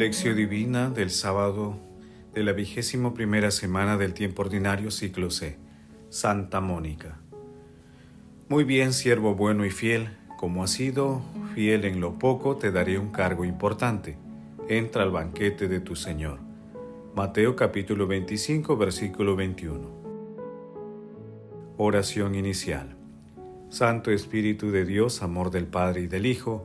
Lección Divina del sábado de la vigésimo primera semana del tiempo ordinario ciclo C. Santa Mónica. Muy bien, siervo bueno y fiel, como has sido fiel en lo poco, te daré un cargo importante. Entra al banquete de tu Señor. Mateo capítulo 25, versículo 21. Oración inicial. Santo Espíritu de Dios, amor del Padre y del Hijo,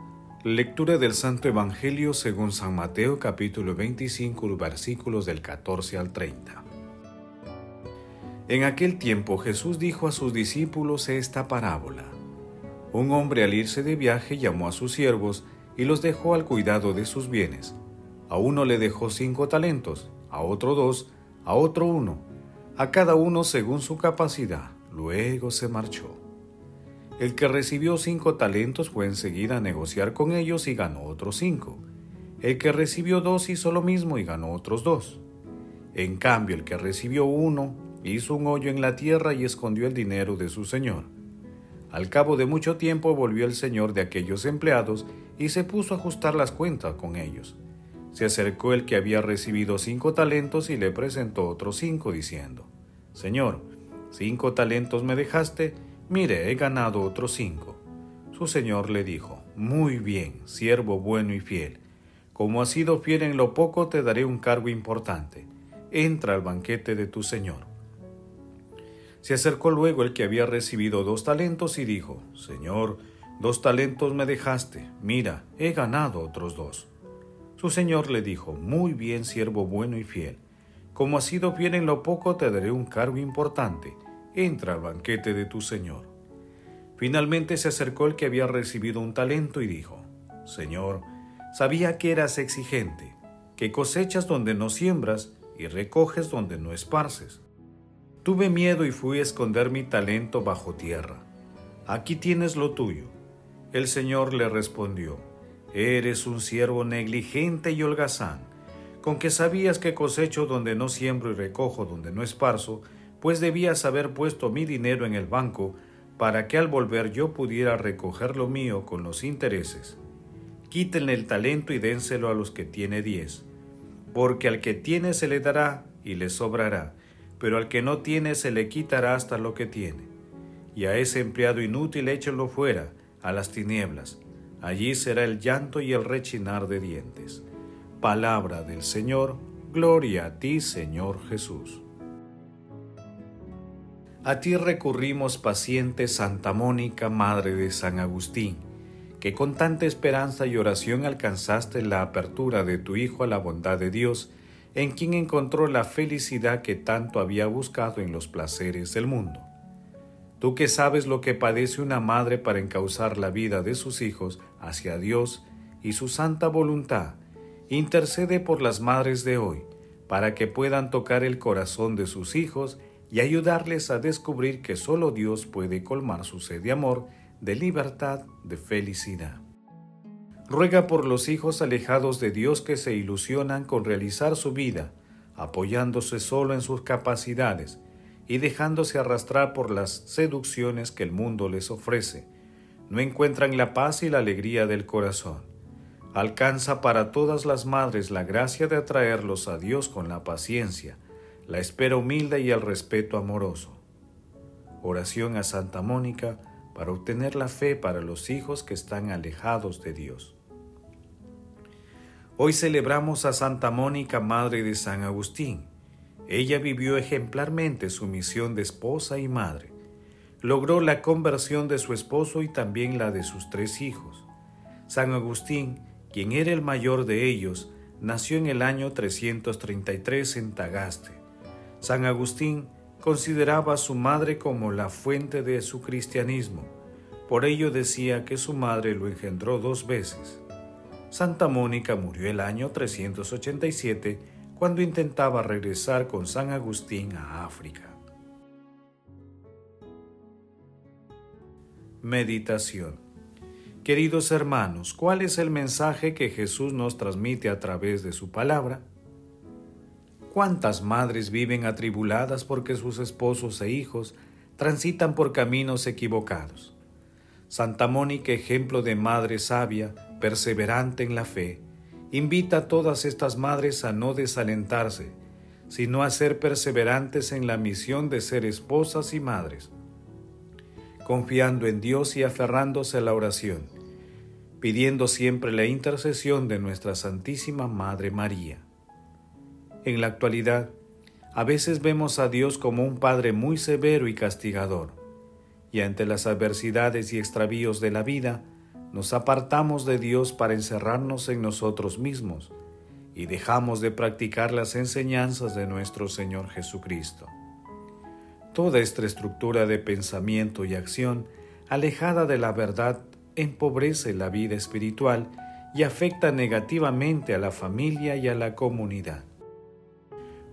Lectura del Santo Evangelio según San Mateo capítulo 25 versículos del 14 al 30. En aquel tiempo Jesús dijo a sus discípulos esta parábola. Un hombre al irse de viaje llamó a sus siervos y los dejó al cuidado de sus bienes. A uno le dejó cinco talentos, a otro dos, a otro uno, a cada uno según su capacidad. Luego se marchó. El que recibió cinco talentos fue enseguida a negociar con ellos y ganó otros cinco. El que recibió dos hizo lo mismo y ganó otros dos. En cambio, el que recibió uno hizo un hoyo en la tierra y escondió el dinero de su señor. Al cabo de mucho tiempo volvió el señor de aquellos empleados y se puso a ajustar las cuentas con ellos. Se acercó el que había recibido cinco talentos y le presentó otros cinco, diciendo, Señor, cinco talentos me dejaste, Mire, he ganado otros cinco. Su señor le dijo, Muy bien, siervo bueno y fiel. Como has sido fiel en lo poco, te daré un cargo importante. Entra al banquete de tu señor. Se acercó luego el que había recibido dos talentos y dijo, Señor, dos talentos me dejaste, mira, he ganado otros dos. Su señor le dijo, Muy bien, siervo bueno y fiel. Como has sido fiel en lo poco, te daré un cargo importante entra al banquete de tu Señor. Finalmente se acercó el que había recibido un talento y dijo, Señor, sabía que eras exigente, que cosechas donde no siembras y recoges donde no esparces. Tuve miedo y fui a esconder mi talento bajo tierra. Aquí tienes lo tuyo. El Señor le respondió, Eres un siervo negligente y holgazán, con que sabías que cosecho donde no siembro y recojo donde no esparzo, pues debías haber puesto mi dinero en el banco para que al volver yo pudiera recoger lo mío con los intereses. Quítenle el talento y dénselo a los que tiene diez, porque al que tiene se le dará y le sobrará, pero al que no tiene se le quitará hasta lo que tiene. Y a ese empleado inútil échenlo fuera, a las tinieblas. Allí será el llanto y el rechinar de dientes. Palabra del Señor, gloria a ti, Señor Jesús. A ti recurrimos, paciente Santa Mónica, Madre de San Agustín, que con tanta esperanza y oración alcanzaste la apertura de tu Hijo a la bondad de Dios, en quien encontró la felicidad que tanto había buscado en los placeres del mundo. Tú que sabes lo que padece una madre para encauzar la vida de sus hijos hacia Dios y su santa voluntad, intercede por las madres de hoy, para que puedan tocar el corazón de sus hijos y ayudarles a descubrir que solo Dios puede colmar su sed de amor, de libertad, de felicidad. Ruega por los hijos alejados de Dios que se ilusionan con realizar su vida, apoyándose solo en sus capacidades y dejándose arrastrar por las seducciones que el mundo les ofrece. No encuentran la paz y la alegría del corazón. Alcanza para todas las madres la gracia de atraerlos a Dios con la paciencia, la espera humilde y el respeto amoroso. Oración a Santa Mónica para obtener la fe para los hijos que están alejados de Dios. Hoy celebramos a Santa Mónica, Madre de San Agustín. Ella vivió ejemplarmente su misión de esposa y madre. Logró la conversión de su esposo y también la de sus tres hijos. San Agustín, quien era el mayor de ellos, nació en el año 333 en Tagaste. San Agustín consideraba a su madre como la fuente de su cristianismo. Por ello decía que su madre lo engendró dos veces. Santa Mónica murió el año 387 cuando intentaba regresar con San Agustín a África. Meditación Queridos hermanos, ¿cuál es el mensaje que Jesús nos transmite a través de su palabra? ¿Cuántas madres viven atribuladas porque sus esposos e hijos transitan por caminos equivocados? Santa Mónica, ejemplo de madre sabia, perseverante en la fe, invita a todas estas madres a no desalentarse, sino a ser perseverantes en la misión de ser esposas y madres, confiando en Dios y aferrándose a la oración, pidiendo siempre la intercesión de nuestra Santísima Madre María. En la actualidad, a veces vemos a Dios como un Padre muy severo y castigador, y ante las adversidades y extravíos de la vida, nos apartamos de Dios para encerrarnos en nosotros mismos y dejamos de practicar las enseñanzas de nuestro Señor Jesucristo. Toda esta estructura de pensamiento y acción, alejada de la verdad, empobrece la vida espiritual y afecta negativamente a la familia y a la comunidad.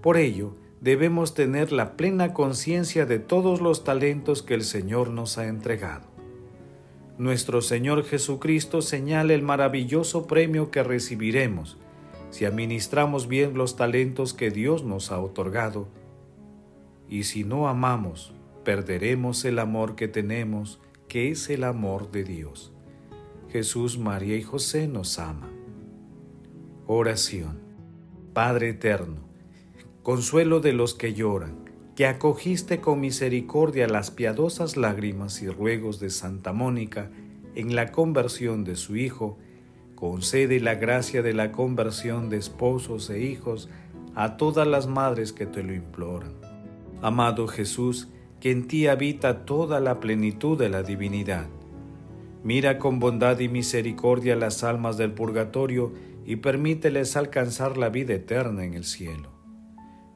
Por ello, debemos tener la plena conciencia de todos los talentos que el Señor nos ha entregado. Nuestro Señor Jesucristo señala el maravilloso premio que recibiremos si administramos bien los talentos que Dios nos ha otorgado. Y si no amamos, perderemos el amor que tenemos, que es el amor de Dios. Jesús, María y José nos aman. Oración. Padre eterno, consuelo de los que lloran, que acogiste con misericordia las piadosas lágrimas y ruegos de Santa Mónica en la conversión de su Hijo, concede la gracia de la conversión de esposos e hijos a todas las madres que te lo imploran. Amado Jesús, que en ti habita toda la plenitud de la divinidad. Mira con bondad y misericordia las almas del purgatorio y permíteles alcanzar la vida eterna en el cielo.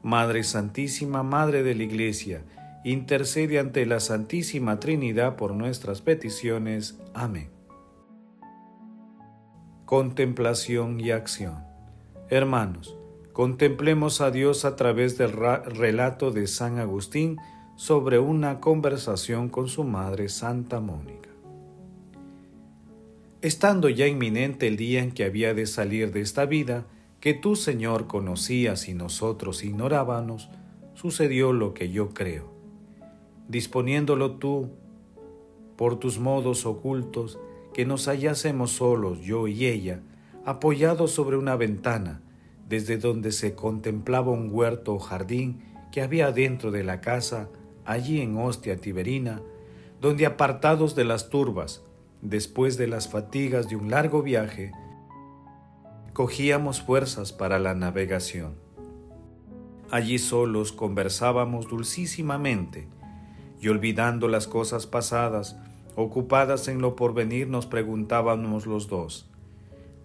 Madre Santísima, Madre de la Iglesia, intercede ante la Santísima Trinidad por nuestras peticiones. Amén. Contemplación y acción. Hermanos, contemplemos a Dios a través del relato de San Agustín sobre una conversación con su madre Santa Mónica. Estando ya inminente el día en que había de salir de esta vida, que tú, Señor, conocías y nosotros ignorábamos, sucedió lo que yo creo. Disponiéndolo tú, por tus modos ocultos, que nos hallásemos solos, yo y ella, apoyados sobre una ventana, desde donde se contemplaba un huerto o jardín que había dentro de la casa, allí en Hostia Tiberina, donde apartados de las turbas, después de las fatigas de un largo viaje, cogíamos fuerzas para la navegación. Allí solos conversábamos dulcísimamente y olvidando las cosas pasadas, ocupadas en lo porvenir, nos preguntábamos los dos,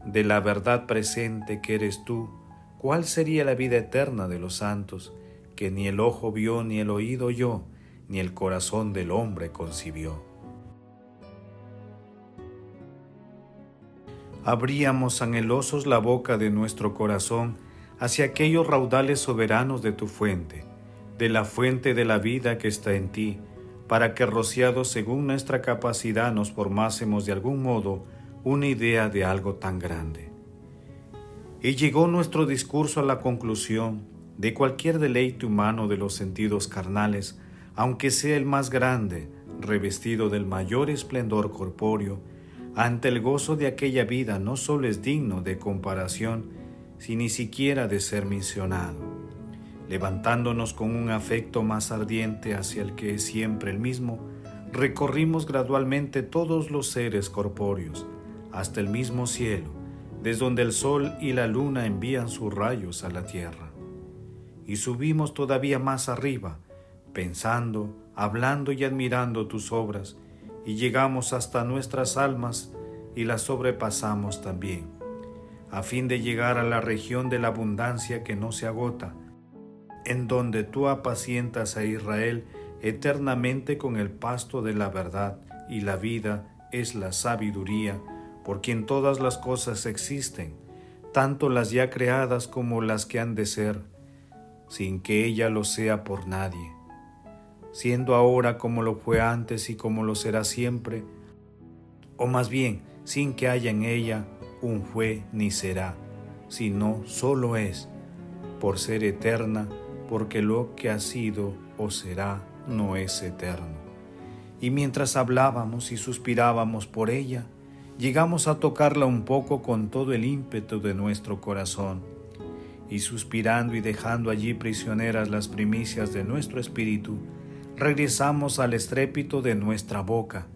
de la verdad presente que eres tú, ¿cuál sería la vida eterna de los santos, que ni el ojo vio, ni el oído oyó, ni el corazón del hombre concibió? Abríamos anhelosos la boca de nuestro corazón hacia aquellos raudales soberanos de tu fuente, de la fuente de la vida que está en ti, para que rociados según nuestra capacidad nos formásemos de algún modo una idea de algo tan grande. Y llegó nuestro discurso a la conclusión de cualquier deleite humano de los sentidos carnales, aunque sea el más grande, revestido del mayor esplendor corpóreo, ante el gozo de aquella vida no solo es digno de comparación, sino ni siquiera de ser mencionado. Levantándonos con un afecto más ardiente hacia el que es siempre el mismo, recorrimos gradualmente todos los seres corpóreos, hasta el mismo cielo, desde donde el sol y la luna envían sus rayos a la tierra. Y subimos todavía más arriba, pensando, hablando y admirando tus obras, y llegamos hasta nuestras almas y las sobrepasamos también, a fin de llegar a la región de la abundancia que no se agota, en donde tú apacientas a Israel eternamente con el pasto de la verdad y la vida es la sabiduría, por quien todas las cosas existen, tanto las ya creadas como las que han de ser, sin que ella lo sea por nadie, siendo ahora como lo fue antes y como lo será siempre, o más bien sin que haya en ella un fue ni será, sino solo es, por ser eterna, porque lo que ha sido o será no es eterno. Y mientras hablábamos y suspirábamos por ella, llegamos a tocarla un poco con todo el ímpetu de nuestro corazón, y suspirando y dejando allí prisioneras las primicias de nuestro espíritu, regresamos al estrépito de nuestra boca,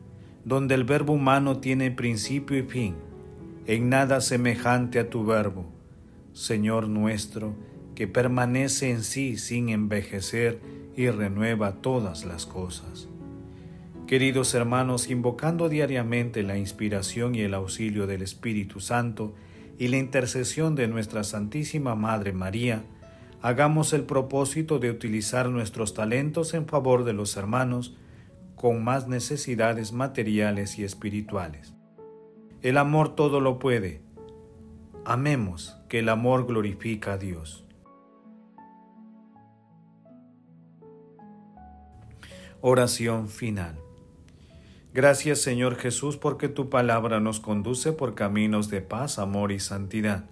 donde el verbo humano tiene principio y fin, en nada semejante a tu verbo, Señor nuestro, que permanece en sí sin envejecer y renueva todas las cosas. Queridos hermanos, invocando diariamente la inspiración y el auxilio del Espíritu Santo y la intercesión de nuestra Santísima Madre María, hagamos el propósito de utilizar nuestros talentos en favor de los hermanos con más necesidades materiales y espirituales. El amor todo lo puede. Amemos que el amor glorifica a Dios. Oración final. Gracias Señor Jesús porque tu palabra nos conduce por caminos de paz, amor y santidad.